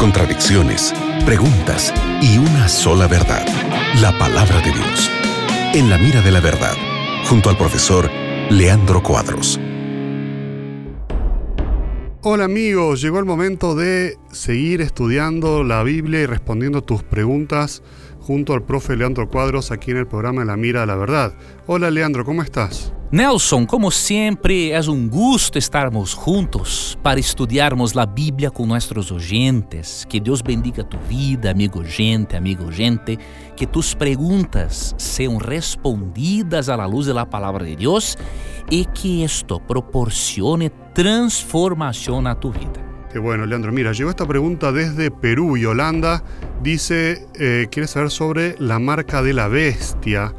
contradicciones, preguntas y una sola verdad, la palabra de Dios. En la mira de la verdad, junto al profesor Leandro Cuadros. Hola amigos, llegó el momento de seguir estudiando la Biblia y respondiendo tus preguntas junto al profe Leandro Cuadros aquí en el programa La Mira de la Verdad. Hola Leandro, ¿cómo estás? Nelson, como sempre, é um gosto estarmos juntos para estudarmos a Bíblia com nossos oyentes. Que Deus bendiga tu vida, amigo gente, amigo gente. Que tus perguntas sejam respondidas à luz da palavra de Deus e que isto proporcione transformação na tu vida. Qué bueno, Leandro. Mira, llegó esta pregunta desde Perú y Holanda. Dice, eh, quiere saber sobre la marca de la bestia.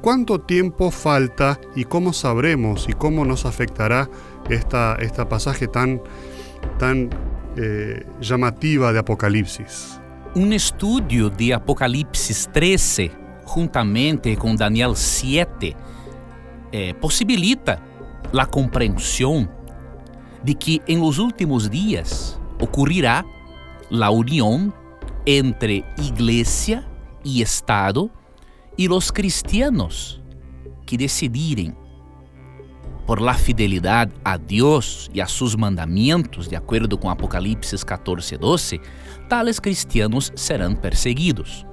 ¿Cuánto tiempo falta y cómo sabremos y cómo nos afectará esta, esta pasaje tan, tan eh, llamativa de Apocalipsis? Um estudo de Apocalipse 13, juntamente com Daniel 7, eh, possibilita a compreensão de que em los últimos dias ocorrerá a união entre igreja e Estado e os cristianos que decidirem por la fidelidade a Deus e a seus mandamentos, de acordo com Apocalipse 14, 12, tales cristianos serão perseguidos.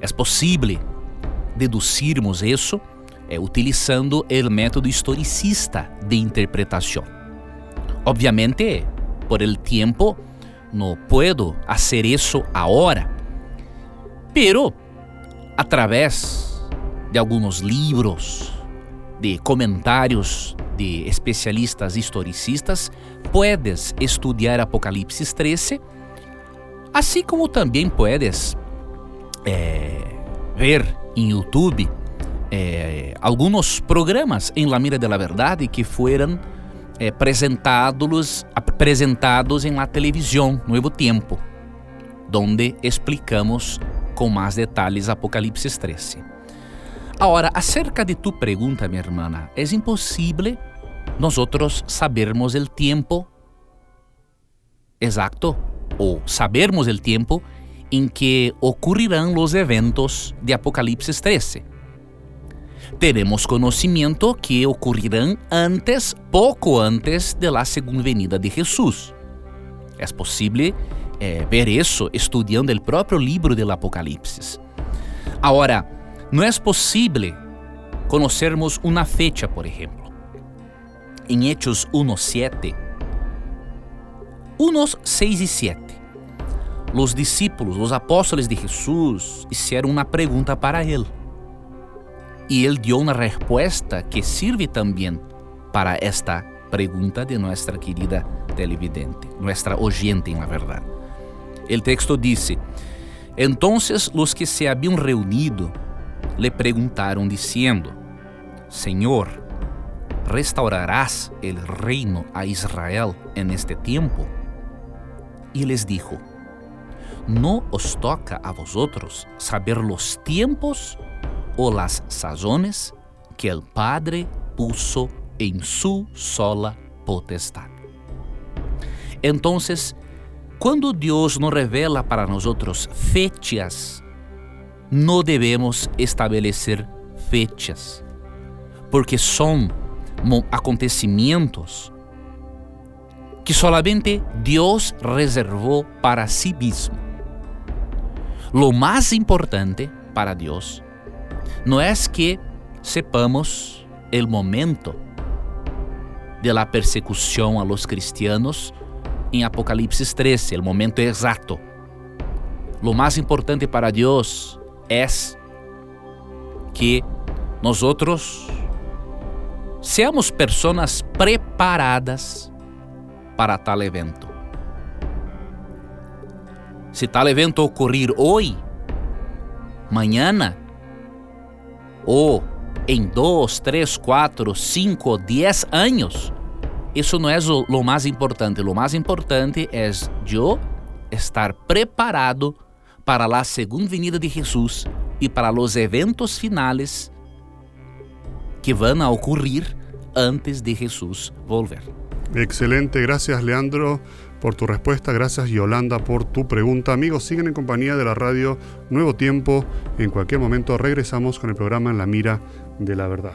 É possível deduzirmos isso é, utilizando o método historicista de interpretação. Obviamente, por el tempo, não puedo fazer isso agora, pero através de alguns livros, de comentários de especialistas historicistas, puedes estudar Apocalipse 13, assim como também puedes é, ver em YouTube eh, programas em La Mira de la Verdade que foram eh, apresentados, apresentados em la televisão Novo Tempo, onde explicamos com mais detalhes Apocalipse 13. Agora, acerca de tu pergunta, minha irmã, é impossível nós sabermos o tempo exato ou sabermos o tempo em que ocorrerão os eventos de Apocalipse 13 teremos conhecimento que ocorrerão antes, pouco antes de la segunda venida de Jesus. É possível eh, ver isso estudando o próprio livro do Apocalipse. Agora, não é possível conhecermos uma fecha, por exemplo. Em Hechos 1:7, 1, 6 e 7, os discípulos, os apóstolos de Jesus, fizeram uma pergunta para ele Y Él dio una respuesta que sirve también para esta pregunta de nuestra querida televidente, nuestra oyente en la verdad. El texto dice, entonces los que se habían reunido le preguntaron diciendo, Señor, ¿restaurarás el reino a Israel en este tiempo? Y les dijo, no os toca a vosotros saber los tiempos o las sazones que el Padre puso en su sola potestad. Entonces, quando Deus nos revela para nós fechas, não devemos estabelecer fechas, porque são acontecimentos que solamente Deus reservou para si mesmo. Lo mais importante para Deus não é que sepamos o momento de la persecução a los cristianos em Apocalipse 13, o momento exato. Lo mais importante para Deus é que nós outros seamos pessoas preparadas para tal evento. Se tal evento ocorrer hoje, amanhã ou em dois, três, quatro, cinco, dez anos, isso não é o mais importante. O mais importante é eu estar preparado para a segunda venida de Jesus e para os eventos finais que vão a ocorrer antes de Jesus volver. Excelente, gracias Leandro por tu respuesta, gracias Yolanda por tu pregunta. Amigos, siguen en compañía de la radio Nuevo Tiempo. En cualquier momento regresamos con el programa En la Mira de la Verdad.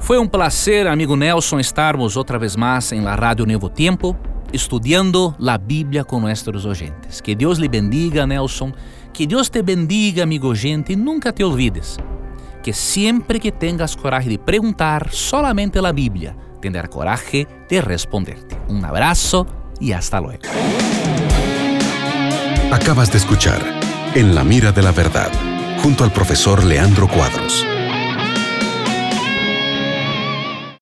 Foi um prazer, amigo Nelson, estarmos outra vez mais em la Rádio Novo Tempo, estudando a Bíblia com nossos oyentes. Que Deus lhe bendiga, Nelson. Que Deus te bendiga, amigo gente, e nunca te olvides que sempre que tengas coragem de perguntar solamente a Bíblia, tendrá coragem de responderte. Um abraço e hasta luego. Acabas de escuchar En la mira de la verdad, junto al profesor Leandro Cuadros.